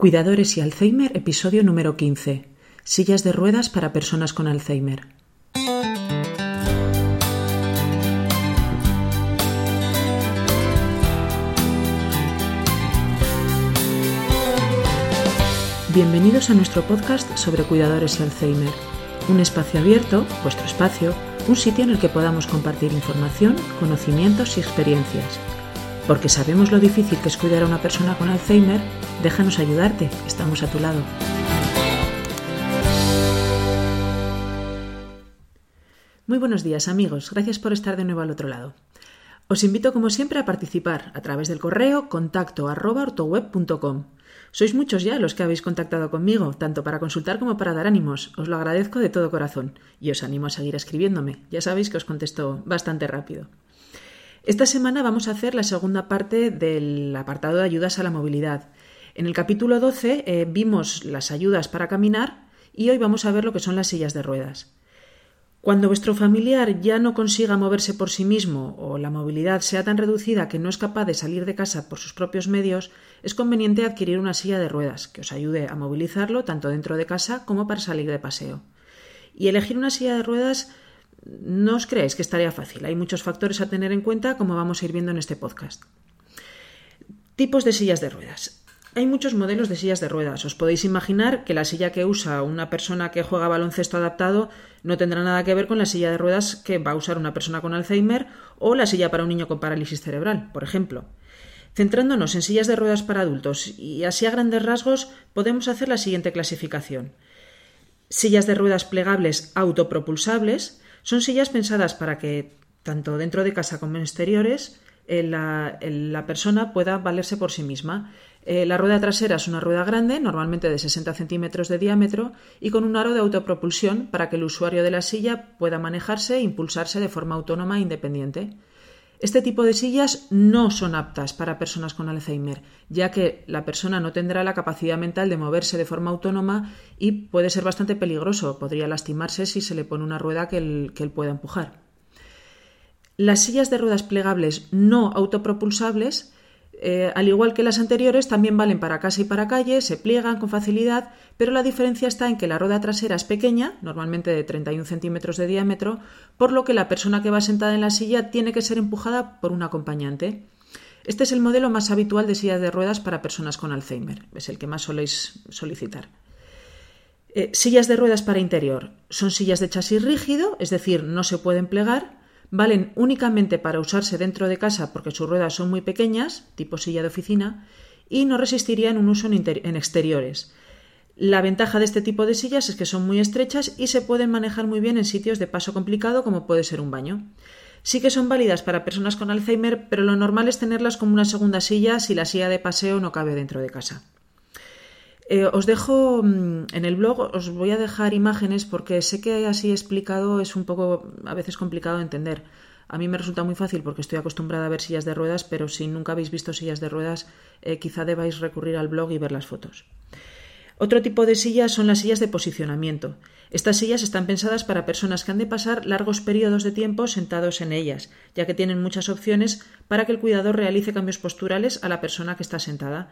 Cuidadores y Alzheimer, episodio número 15. Sillas de ruedas para personas con Alzheimer. Bienvenidos a nuestro podcast sobre cuidadores y Alzheimer. Un espacio abierto, vuestro espacio, un sitio en el que podamos compartir información, conocimientos y experiencias porque sabemos lo difícil que es cuidar a una persona con Alzheimer, déjanos ayudarte, estamos a tu lado. Muy buenos días amigos, gracias por estar de nuevo al otro lado. Os invito como siempre a participar a través del correo contacto. Sois muchos ya los que habéis contactado conmigo, tanto para consultar como para dar ánimos. Os lo agradezco de todo corazón y os animo a seguir escribiéndome. Ya sabéis que os contesto bastante rápido. Esta semana vamos a hacer la segunda parte del apartado de ayudas a la movilidad. En el capítulo 12 eh, vimos las ayudas para caminar y hoy vamos a ver lo que son las sillas de ruedas. Cuando vuestro familiar ya no consiga moverse por sí mismo o la movilidad sea tan reducida que no es capaz de salir de casa por sus propios medios, es conveniente adquirir una silla de ruedas que os ayude a movilizarlo tanto dentro de casa como para salir de paseo. Y elegir una silla de ruedas no os creáis que estaría fácil. Hay muchos factores a tener en cuenta, como vamos a ir viendo en este podcast. Tipos de sillas de ruedas. Hay muchos modelos de sillas de ruedas. Os podéis imaginar que la silla que usa una persona que juega baloncesto adaptado no tendrá nada que ver con la silla de ruedas que va a usar una persona con Alzheimer o la silla para un niño con parálisis cerebral, por ejemplo. Centrándonos en sillas de ruedas para adultos y así a grandes rasgos podemos hacer la siguiente clasificación. Sillas de ruedas plegables autopropulsables, son sillas pensadas para que, tanto dentro de casa como en exteriores, eh, la, persona pueda valerse por sí misma. Eh, la rueda trasera es una rueda grande, normalmente de 60 centímetros de diámetro, y con un aro de autopropulsión para que el usuario de la silla pueda manejarse e impulsarse de forma autónoma e independiente. Este tipo de sillas no son aptas para personas con Alzheimer, ya que la persona no tendrá la capacidad mental de moverse de forma autónoma y puede ser bastante peligroso. Podría lastimarse si se le pone una rueda que él, pueda empujar. Las sillas de ruedas plegables no autopropulsables eh, al igual que las anteriores, también valen para casa y para calle, se pliegan con facilidad, pero la diferencia está en que la rueda trasera es pequeña, normalmente de 31 centímetros de diámetro, por lo que la persona que va sentada en la silla tiene que ser empujada por un acompañante. Este es el modelo más habitual de silla de ruedas para personas con Alzheimer, es el que más soléis solicitar. Eh, sillas de ruedas para interior. Son sillas de chasis rígido, es decir, no se pueden plegar, valen únicamente para usarse dentro de casa porque sus ruedas son muy pequeñas, tipo silla de oficina, y no resistirían un uso en, exteriores. La ventaja de este tipo de sillas es que son muy estrechas y se pueden manejar muy bien en sitios de paso complicado como puede ser un baño. Sí que son válidas para personas con Alzheimer, pero lo normal es tenerlas como una segunda silla si la silla de paseo no cabe dentro de casa. Eh, os dejo mm, en el blog, os voy a dejar imágenes porque sé que así explicado es un poco a veces complicado de entender. A mí me resulta muy fácil porque estoy acostumbrada a ver sillas de ruedas, pero si nunca habéis visto sillas de ruedas, eh, quizá debáis recurrir al blog y ver las fotos. Otro tipo de sillas son las sillas de posicionamiento. Estas sillas están pensadas para personas que han de pasar largos periodos de tiempo sentados en ellas, ya que tienen muchas opciones para que el cuidador realice cambios posturales a la persona que está sentada.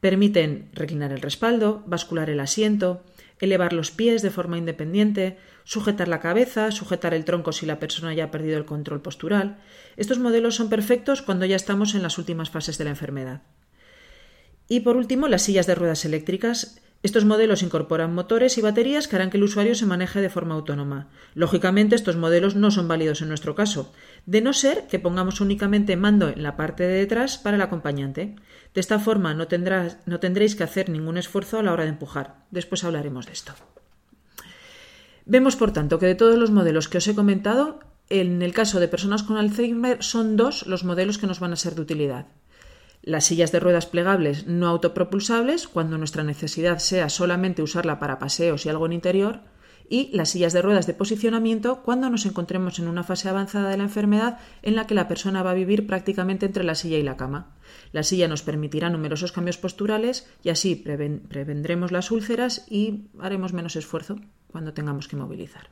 Permiten reclinar el respaldo, bascular el asiento, elevar los pies de forma independiente, sujetar la cabeza, sujetar el tronco si la persona ya ha perdido el control postural. Estos modelos son perfectos cuando ya estamos en las últimas fases de la enfermedad. Y por último, las sillas de ruedas eléctricas estos modelos incorporan motores y baterías que harán que el usuario se maneje de forma autónoma. Lógicamente, estos modelos no son válidos en nuestro caso, de no ser que pongamos únicamente mando en la parte de detrás para el acompañante. De esta forma no, tendréis que hacer ningún esfuerzo a la hora de empujar. Después hablaremos de esto. Vemos, por tanto, que de todos los modelos que os he comentado, en el caso de personas con Alzheimer son dos los modelos que nos van a ser de utilidad las sillas de ruedas plegables no autopropulsables, cuando nuestra necesidad sea solamente usarla para paseos y algo en interior, y las sillas de ruedas de posicionamiento cuando nos encontremos en una fase avanzada de la enfermedad en la que la persona va a vivir prácticamente entre la silla y la cama. La silla nos permitirá numerosos cambios posturales y así prevendremos las úlceras y haremos menos esfuerzo cuando tengamos que movilizar.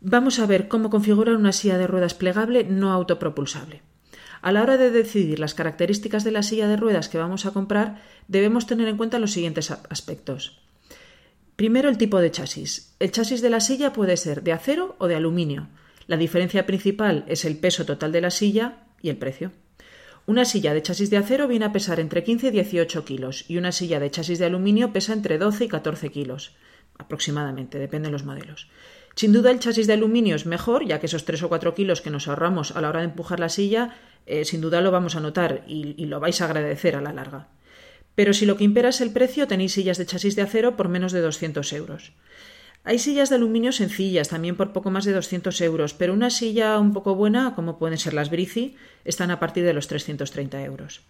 Vamos a ver cómo configurar una silla de ruedas plegable no autopropulsable. A la hora de decidir las características de la silla de ruedas que vamos a comprar, debemos tener en cuenta los siguientes aspectos. Primero, el tipo de chasis. El chasis de la silla puede ser de acero o de aluminio. La diferencia principal es el peso total de la silla y el precio. Una silla de chasis de acero viene a pesar entre 15 y 18 kilos y una silla de chasis de aluminio pesa entre 12 y 14 kilos, aproximadamente, depende de los modelos. Sin duda el chasis de aluminio es mejor, ya que esos 3 o 4 kilos que nos ahorramos a la hora de empujar la silla, eh, sin duda lo vamos a notar y lo vais a agradecer a la larga. Pero si lo que impera es el precio, tenéis sillas de chasis de acero por menos de 200 euros. Hay sillas de aluminio sencillas, también por poco más de 200 euros, pero una silla un poco buena, como pueden ser las Brici, están a partir de los 330 euros.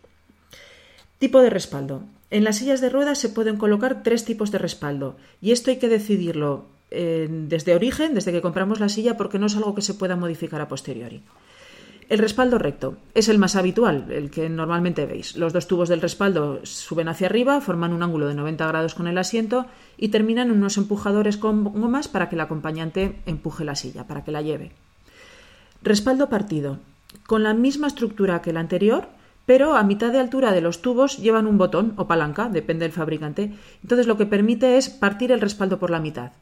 Tipo de respaldo. En las sillas de ruedas se pueden colocar tres tipos de respaldo, y esto hay que decidirlo eh, desde origen, desde que compramos la silla, porque no es algo que se pueda modificar a posteriori. El respaldo recto es el más habitual, el que normalmente veis. Los dos tubos del respaldo suben hacia arriba, forman un ángulo de 90 grados con el asiento y terminan en unos empujadores con gomas para que el acompañante empuje la silla, para que la lleve. Respaldo partido. Con la misma estructura que el anterior, pero a mitad de altura de los tubos llevan un botón o palanca, depende del fabricante. Entonces lo que permite es partir el respaldo por la mitad.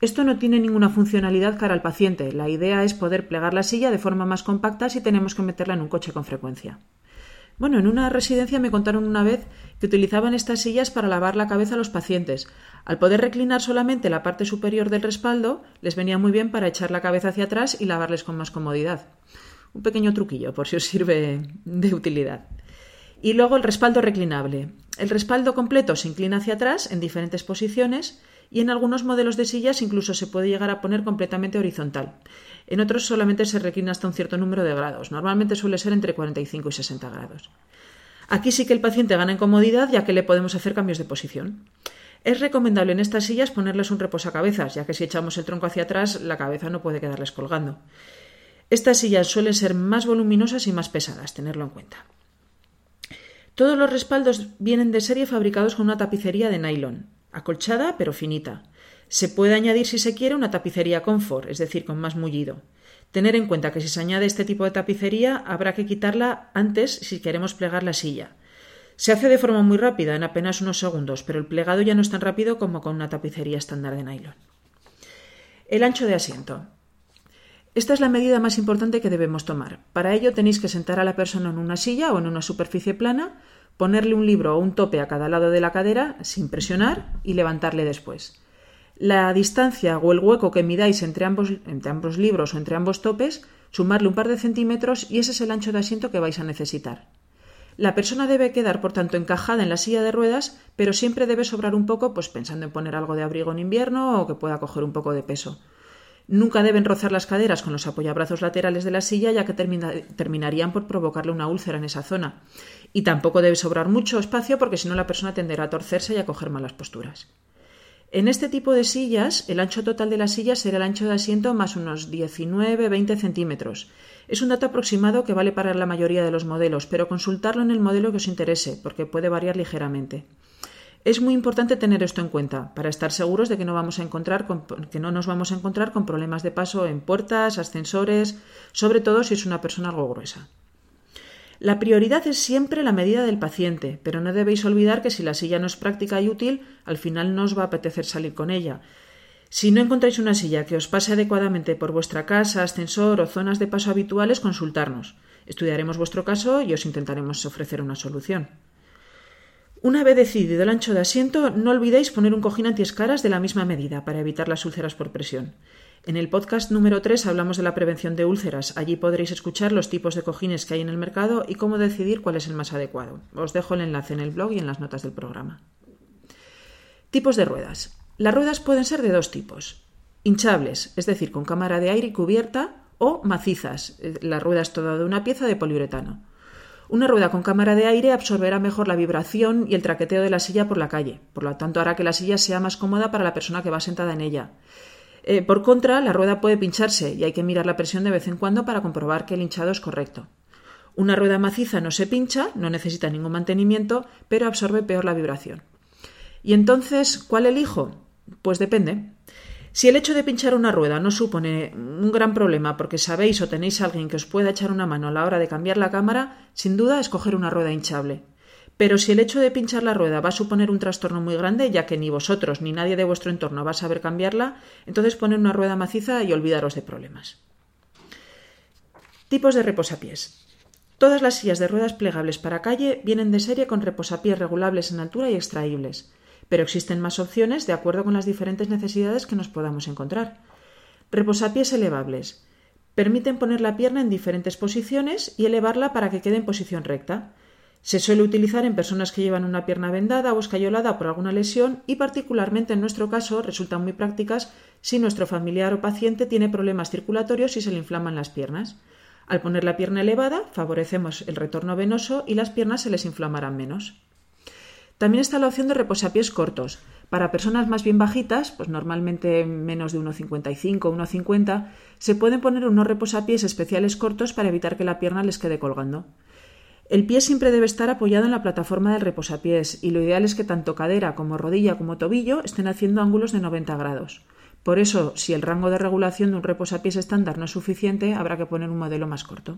Esto no tiene ninguna funcionalidad cara al paciente. La idea es poder plegar la silla de forma más compacta si tenemos que meterla en un coche con frecuencia. Bueno, en una residencia me contaron una vez que utilizaban estas sillas para lavar la cabeza a los pacientes. Al poder reclinar solamente la parte superior del respaldo, les venía muy bien para echar la cabeza hacia atrás y lavarles con más comodidad. Un pequeño truquillo, por si os sirve de utilidad. Y luego el respaldo reclinable. El respaldo completo se inclina hacia atrás en diferentes posiciones y en algunos modelos de sillas incluso se puede llegar a poner completamente horizontal. En otros solamente se reclina hasta un cierto número de grados, normalmente suele ser entre 45 y 60 grados. Aquí sí que el paciente gana en comodidad ya que le podemos hacer cambios de posición. Es recomendable en estas sillas ponerles un reposacabezas, ya que si echamos el tronco hacia atrás la cabeza no puede quedarles colgando. Estas sillas suelen ser más voluminosas y más pesadas, tenerlo en cuenta. Todos los respaldos vienen de serie fabricados con una tapicería de nylon acolchada pero finita. Se puede añadir si se quiere una tapicería confort, es decir, con más mullido. Tener en cuenta que si se añade este tipo de tapicería habrá que quitarla antes si queremos plegar la silla. Se hace de forma muy rápida, en apenas unos segundos, pero el plegado ya no es tan rápido como con una tapicería estándar de nylon. El ancho de asiento. Esta es la medida más importante que debemos tomar. Para ello tenéis que sentar a la persona en una silla o en una superficie plana, ponerle un libro o un tope a cada lado de la cadera sin presionar y levantarle después. La distancia o el hueco que midáis entre ambos, libros o entre ambos topes, sumarle un par de centímetros y ese es el ancho de asiento que vais a necesitar. La persona debe quedar, por tanto, encajada en la silla de ruedas, pero siempre debe sobrar un poco, pues pensando en poner algo de abrigo en invierno o que pueda coger un poco de peso. Nunca deben rozar las caderas con los apoyabrazos laterales de la silla, ya que terminarían por provocarle una úlcera en esa zona. Y tampoco debe sobrar mucho espacio porque si no la persona tenderá a torcerse y a coger malas posturas. En este tipo de sillas, el ancho total de la silla será el ancho de asiento más unos 19-20 centímetros. Es un dato aproximado que vale para la mayoría de los modelos, pero consultarlo en el modelo que os interese, porque puede variar ligeramente. Es muy importante tener esto en cuenta para estar seguros de que no, vamos a encontrar que no nos vamos a encontrar con problemas de paso en puertas, ascensores, sobre todo si es una persona algo gruesa. La prioridad es siempre la medida del paciente, pero no debéis olvidar que si la silla no es práctica y útil, al final no os va a apetecer salir con ella. Si no encontráis una silla que os pase adecuadamente por vuestra casa, ascensor o zonas de paso habituales, consultarnos. Estudiaremos vuestro caso y os intentaremos ofrecer una solución. Una vez decidido el ancho de asiento, no olvidéis poner un cojín antiescaras de la misma medida para evitar las úlceras por presión. En el podcast número 3 hablamos de la prevención de úlceras. Allí podréis escuchar los tipos de cojines que hay en el mercado y cómo decidir cuál es el más adecuado. Os dejo el enlace en el blog y en las notas del programa. Tipos de ruedas. Las ruedas pueden ser de dos tipos. Hinchables, es decir, con cámara de aire y cubierta, o macizas. Eh, la rueda es toda de una pieza de poliuretano. Una rueda con cámara de aire absorberá mejor la vibración y el traqueteo de la silla por la calle, por lo tanto hará que la silla sea más cómoda para la persona que va sentada en ella. Eh, por contra, la rueda puede pincharse y hay que mirar la presión de vez en cuando para comprobar que el hinchado es correcto. Una rueda maciza no se pincha, no necesita ningún mantenimiento, pero absorbe peor la vibración. ¿Y entonces cuál elijo? Pues depende. Si el hecho de pinchar una rueda no supone un gran problema porque sabéis o tenéis a alguien que os pueda echar una mano a la hora de cambiar la cámara, sin duda escoger una rueda hinchable. Pero si el hecho de pinchar la rueda va a suponer un trastorno muy grande, ya que ni vosotros ni nadie de vuestro entorno va a saber cambiarla, entonces poned una rueda maciza y olvidaros de problemas. Tipos de reposapiés. Todas las sillas de ruedas plegables para calle vienen de serie con reposapiés regulables en altura y extraíbles pero existen más opciones de acuerdo con las diferentes necesidades que nos podamos encontrar. Reposapiés elevables. Permiten poner la pierna en diferentes posiciones y elevarla para que quede en posición recta. Se suele utilizar en personas que llevan una pierna vendada o escayolada por alguna lesión y particularmente en nuestro caso resultan muy prácticas si nuestro familiar o paciente tiene problemas circulatorios y se le inflaman las piernas. Al poner la pierna elevada favorecemos el retorno venoso y las piernas se les inflamarán menos. También está la opción de reposapiés cortos. Para personas más bien bajitas, pues normalmente menos de 1,55 o 1,50, se pueden poner unos reposapiés especiales cortos para evitar que la pierna les quede colgando. El pie siempre debe estar apoyado en la plataforma del reposapiés y lo ideal es que tanto cadera como rodilla como tobillo estén haciendo ángulos de 90 grados. Por eso, si el rango de regulación de un reposapiés estándar no es suficiente, habrá que poner un modelo más corto.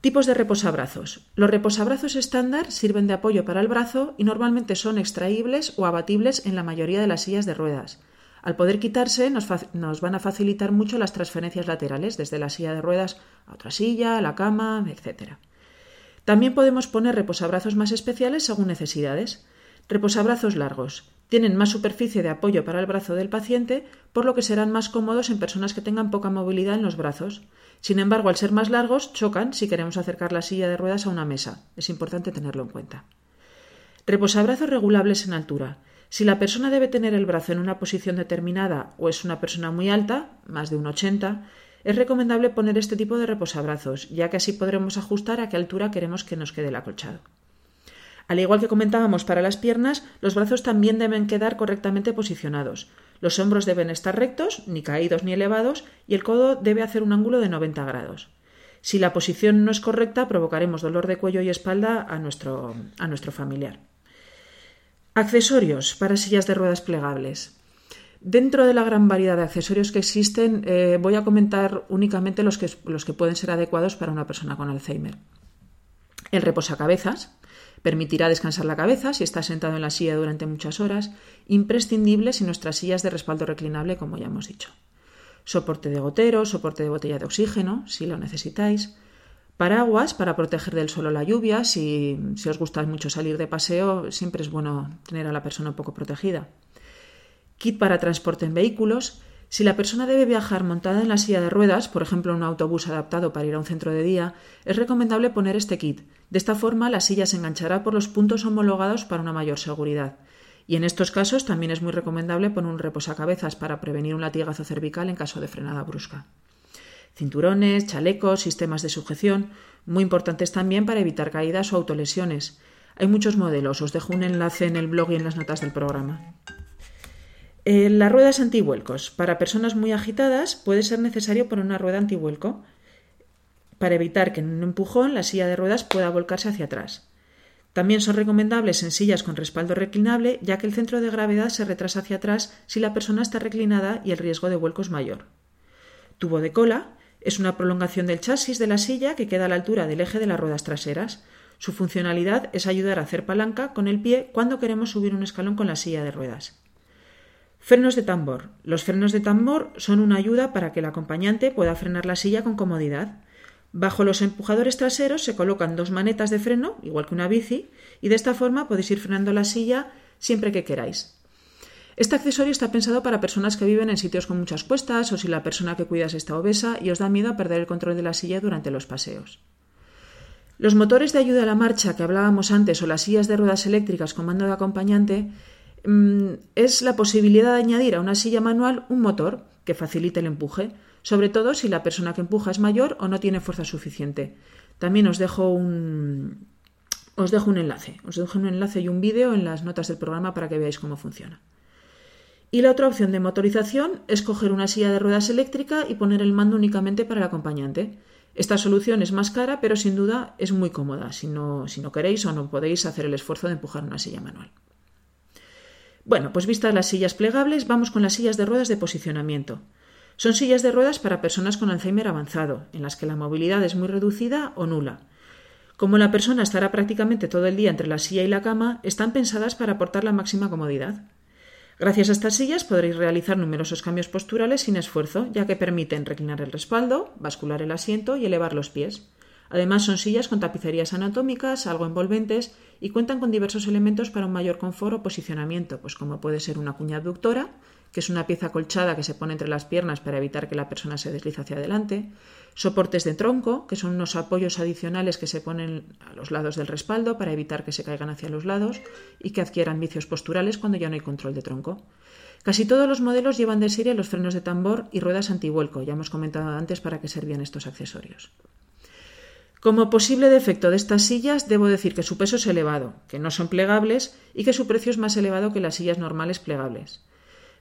Tipos de reposabrazos. Los reposabrazos estándar sirven de apoyo para el brazo y normalmente son extraíbles o abatibles en la mayoría de las sillas de ruedas. Al poder quitarse, nos, van a facilitar mucho las transferencias laterales, desde la silla de ruedas a otra silla, a la cama, etc. También podemos poner reposabrazos más especiales según necesidades. Reposabrazos largos. Tienen más superficie de apoyo para el brazo del paciente, por lo que serán más cómodos en personas que tengan poca movilidad en los brazos. Sin embargo, al ser más largos, chocan si queremos acercar la silla de ruedas a una mesa. Es importante tenerlo en cuenta. Reposabrazos regulables en altura. Si la persona debe tener el brazo en una posición determinada o es una persona muy alta, más de un 80, es recomendable poner este tipo de reposabrazos, ya que así podremos ajustar a qué altura queremos que nos quede el acolchado. Al igual que comentábamos para las piernas, los brazos también deben quedar correctamente posicionados. Los hombros deben estar rectos, ni caídos ni elevados, y el codo debe hacer un ángulo de 90 grados. Si la posición no es correcta, provocaremos dolor de cuello y espalda a nuestro, a nuestro familiar. Accesorios para sillas de ruedas plegables. Dentro de la gran variedad de accesorios que existen, eh, voy a comentar únicamente los que, los que pueden ser adecuados para una persona con Alzheimer. El reposacabezas, Permitirá descansar la cabeza si está sentado en la silla durante muchas horas, imprescindible si nuestras sillas de respaldo reclinable, como ya hemos dicho. Soporte de gotero, soporte de botella de oxígeno, si lo necesitáis. Paraguas para proteger del suelo la lluvia. Si, si os gusta mucho salir de paseo, siempre es bueno tener a la persona un poco protegida. Kit para transporte en vehículos si la persona debe viajar montada en la silla de ruedas, por ejemplo en un autobús adaptado para ir a un centro de día, es recomendable poner este kit. De esta forma la silla se enganchará por los puntos homologados para una mayor seguridad. Y en estos casos también es muy recomendable poner un reposacabezas para prevenir un latigazo cervical en caso de frenada brusca. Cinturones, chalecos, sistemas de sujeción, muy importantes también para evitar caídas o autolesiones. Hay muchos modelos, os dejo un enlace en el blog y en las notas del programa. Eh, las ruedas antivuelcos. Para personas muy agitadas puede ser necesario poner una rueda antivuelco para evitar que en un empujón la silla de ruedas pueda volcarse hacia atrás. También son recomendables en sillas con respaldo reclinable, ya que el centro de gravedad se retrasa hacia atrás si la persona está reclinada y el riesgo de vuelco es mayor. Tubo de cola es una prolongación del chasis de la silla que queda a la altura del eje de las ruedas traseras. Su funcionalidad es ayudar a hacer palanca con el pie cuando queremos subir un escalón con la silla de ruedas. Frenos de tambor. Los frenos de tambor son una ayuda para que el acompañante pueda frenar la silla con comodidad. Bajo los empujadores traseros se colocan dos manetas de freno, igual que una bici, y de esta forma podéis ir frenando la silla siempre que queráis. Este accesorio está pensado para personas que viven en sitios con muchas cuestas o si la persona que cuidas está obesa y os da miedo a perder el control de la silla durante los paseos. Los motores de ayuda a la marcha que hablábamos antes o las sillas de ruedas eléctricas con mando de acompañante es la posibilidad de añadir a una silla manual un motor que facilite el empuje, sobre todo si la persona que empuja es mayor o no tiene fuerza suficiente. También os dejo un, os dejo un enlace, os dejo un enlace y un vídeo en las notas del programa para que veáis cómo funciona. Y la otra opción de motorización es coger una silla de ruedas eléctrica y poner el mando únicamente para el acompañante. Esta solución es más cara, pero sin duda es muy cómoda si no, si no queréis o no podéis hacer el esfuerzo de empujar una silla manual. Bueno, pues vistas las sillas plegables, vamos con las sillas de ruedas de posicionamiento. Son sillas de ruedas para personas con Alzheimer avanzado, en las que la movilidad es muy reducida o nula. Como la persona estará prácticamente todo el día entre la silla y la cama, están pensadas para aportar la máxima comodidad. Gracias a estas sillas podréis realizar numerosos cambios posturales sin esfuerzo, ya que permiten reclinar el respaldo, bascular el asiento y elevar los pies. Además, son sillas con tapicerías anatómicas, algo envolventes y cuentan con diversos elementos para un mayor confort o posicionamiento, pues como puede ser una cuña abductora, que es una pieza colchada que se pone entre las piernas para evitar que la persona se deslice hacia adelante, soportes de tronco, que son unos apoyos adicionales que se ponen a los lados del respaldo para evitar que se caigan hacia los lados y que adquieran vicios posturales cuando ya no hay control de tronco. Casi todos los modelos llevan de serie los frenos de tambor y ruedas antivuelco, ya hemos comentado antes para qué servían estos accesorios. Como posible defecto de estas sillas, debo decir que su peso es elevado, que no son plegables y que su precio es más elevado que las sillas normales plegables.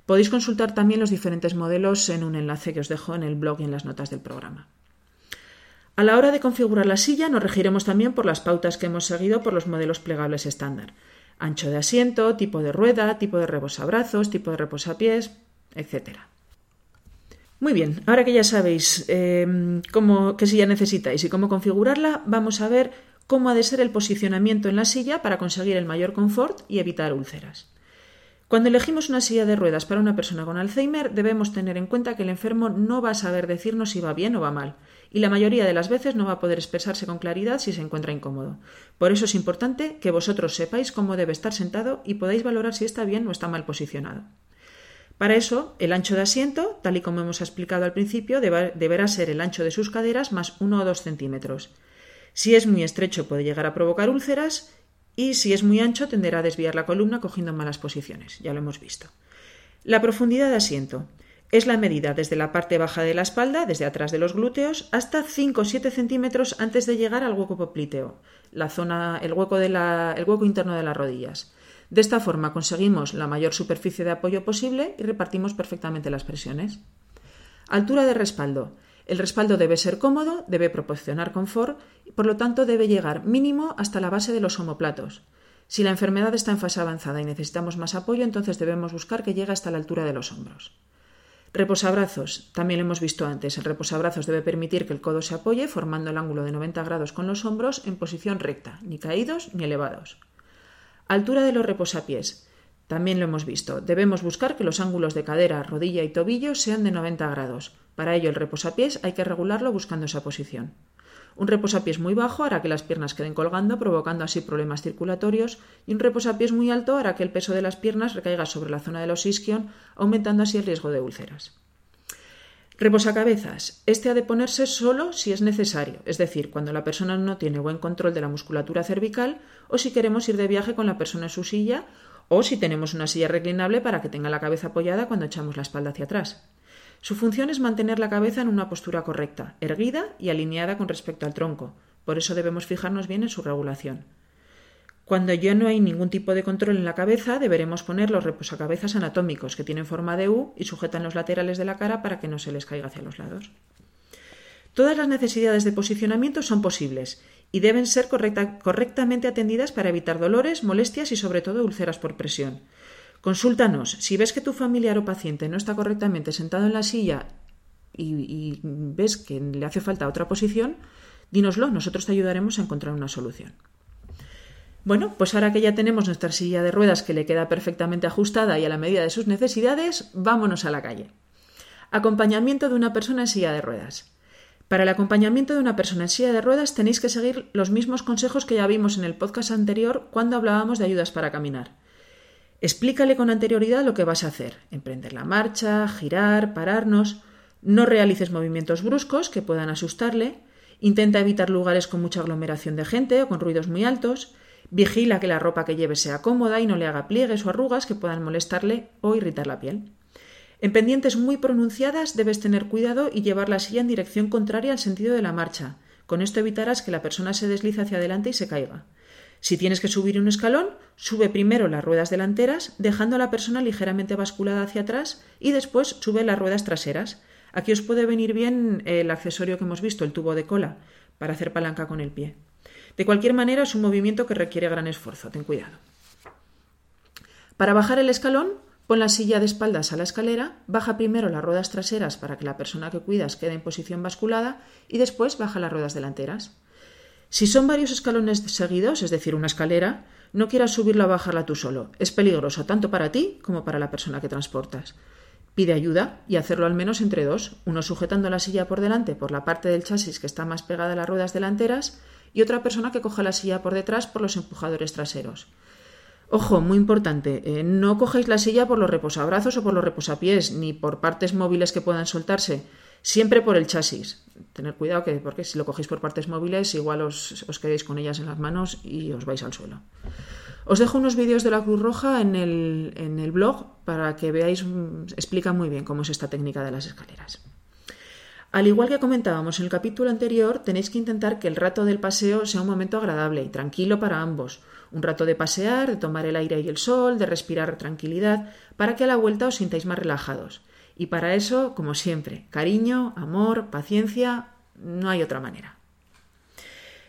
Podéis consultar también los diferentes modelos en un enlace que os dejo en el blog y en las notas del programa. A la hora de configurar la silla nos regiremos también por las pautas que hemos seguido por los modelos plegables estándar. Ancho de asiento, tipo de rueda, tipo de reposabrazos, tipo de reposapiés, etc. Muy bien, ahora que ya sabéis eh, cómo, qué silla necesitáis y cómo configurarla, vamos a ver cómo ha de ser el posicionamiento en la silla para conseguir el mayor confort y evitar úlceras. Cuando elegimos una silla de ruedas para una persona con Alzheimer, debemos tener en cuenta que el enfermo no va a saber decirnos si va bien o va mal, y la mayoría de las veces no va a poder expresarse con claridad si se encuentra incómodo. Por eso es importante que vosotros sepáis cómo debe estar sentado y podáis valorar si está bien o está mal posicionado. Para eso, el ancho de asiento, tal y como hemos explicado al principio, deberá ser el ancho de sus caderas más 1 o 2 centímetros. Si es muy estrecho puede llegar a provocar úlceras y si es muy ancho tenderá a desviar la columna cogiendo malas posiciones, ya lo hemos visto. La profundidad de asiento es la medida desde la parte baja de la espalda, desde atrás de los glúteos, hasta 5 o 7 centímetros antes de llegar al hueco popliteo, la zona, el, hueco el hueco interno de las rodillas. De esta forma conseguimos la mayor superficie de apoyo posible y repartimos perfectamente las presiones. Altura de respaldo. El respaldo debe ser cómodo, debe proporcionar confort y por lo tanto debe llegar mínimo hasta la base de los omoplatos. Si la enfermedad está en fase avanzada y necesitamos más apoyo, entonces debemos buscar que llegue hasta la altura de los hombros. Reposabrazos. También lo hemos visto antes. El reposabrazos debe permitir que el codo se apoye formando el ángulo de 90 grados con los hombros en posición recta, ni caídos ni elevados. Altura de los reposapiés. También lo hemos visto. Debemos buscar que los ángulos de cadera, rodilla y tobillo sean de 90 grados. Para ello, el reposapiés hay que regularlo buscando esa posición. Un reposapiés muy bajo hará que las piernas queden colgando, provocando así problemas circulatorios, y un reposapiés muy alto hará que el peso de las piernas recaiga sobre la zona de los isquion, aumentando así el riesgo de úlceras. Reposacabezas. Este ha de ponerse solo si es necesario, es decir, cuando la persona no tiene buen control de la musculatura cervical o si queremos ir de viaje con la persona en su silla o si tenemos una silla reclinable para que tenga la cabeza apoyada cuando echamos la espalda hacia atrás. Su función es mantener la cabeza en una postura correcta, erguida y alineada con respecto al tronco. Por eso debemos fijarnos bien en su regulación. Cuando ya no hay ningún tipo de control en la cabeza, deberemos poner los reposacabezas anatómicos que tienen forma de U y sujetan los laterales de la cara para que no se les caiga hacia los lados. Todas las necesidades de posicionamiento son posibles y deben ser correctamente atendidas para evitar dolores, molestias y sobre todo úlceras por presión. Consúltanos. Si ves que tu familiar o paciente no está correctamente sentado en la silla y, ves que le hace falta otra posición, dínoslo, nosotros te ayudaremos a encontrar una solución. Bueno, pues ahora que ya tenemos nuestra silla de ruedas que le queda perfectamente ajustada y a la medida de sus necesidades, vámonos a la calle. Acompañamiento de una persona en silla de ruedas. Para el acompañamiento de una persona en silla de ruedas tenéis que seguir los mismos consejos que ya vimos en el podcast anterior cuando hablábamos de ayudas para caminar. Explícale con anterioridad lo que vas a hacer, emprender la marcha, girar, pararnos. No realices movimientos bruscos que puedan asustarle. Intenta evitar lugares con mucha aglomeración de gente o con ruidos muy altos. Vigila que la ropa que lleve sea cómoda y no le haga pliegues o arrugas que puedan molestarle o irritar la piel. En pendientes muy pronunciadas debes tener cuidado y llevar la silla en dirección contraria al sentido de la marcha. Con esto evitarás que la persona se deslice hacia adelante y se caiga. Si tienes que subir un escalón, sube primero las ruedas delanteras, dejando a la persona ligeramente basculada hacia atrás y después sube las ruedas traseras. Aquí os puede venir bien el accesorio que hemos visto, el tubo de cola, para hacer palanca con el pie. De cualquier manera, es un movimiento que requiere gran esfuerzo, ten cuidado. Para bajar el escalón, pon la silla de espaldas a la escalera, baja primero las ruedas traseras para que la persona que cuidas quede en posición basculada y después baja las ruedas delanteras. Si son varios escalones seguidos, es decir, una escalera, no quieras subirla o bajarla tú solo. Es peligroso tanto para ti como para la persona que transportas. Pide ayuda y hacerlo al menos entre dos, uno sujetando la silla por delante por la parte del chasis que está más pegada a las ruedas delanteras y otra persona que coja la silla por detrás por los empujadores traseros. Ojo, muy importante, eh, no cogéis la silla por los reposabrazos o por los reposapiés, ni por partes móviles que puedan soltarse, siempre por el chasis. Tener cuidado que, porque si lo cogéis por partes móviles, igual os, os quedéis con ellas en las manos y os vais al suelo. Os dejo unos vídeos de la Cruz Roja en el, en el blog para que veáis, mm, explica muy bien cómo es esta técnica de las escaleras. Al igual que comentábamos en el capítulo anterior, tenéis que intentar que el rato del paseo sea un momento agradable y tranquilo para ambos. Un rato de pasear, de tomar el aire y el sol, de respirar tranquilidad, para que a la vuelta os sintáis más relajados. Y para eso, como siempre, cariño, amor, paciencia, no hay otra manera.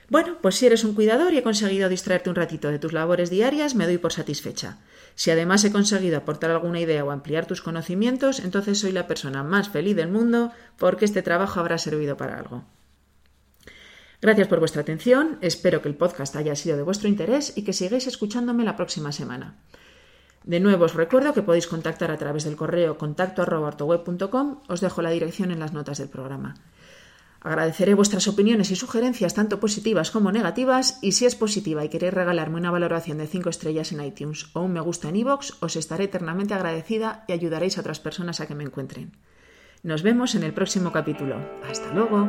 Bueno, pues si eres un cuidador y he conseguido distraerte un ratito de tus labores diarias, me doy por satisfecha. Si además he conseguido aportar alguna idea o ampliar tus conocimientos, entonces soy la persona más feliz del mundo porque este trabajo habrá servido para algo. Gracias por vuestra atención, espero que el podcast haya sido de vuestro interés y que sigáis escuchándome la próxima semana. De nuevo os recuerdo que podéis contactar a través del correo contacto os dejo la dirección en las notas del programa. Agradeceré vuestras opiniones y sugerencias, tanto positivas como negativas, y si es positiva y queréis regalarme una valoración de 5 estrellas en iTunes o un me gusta en iVoox, os estaré eternamente agradecida y ayudaréis a otras personas a que me encuentren. Nos vemos en el próximo capítulo. Hasta luego.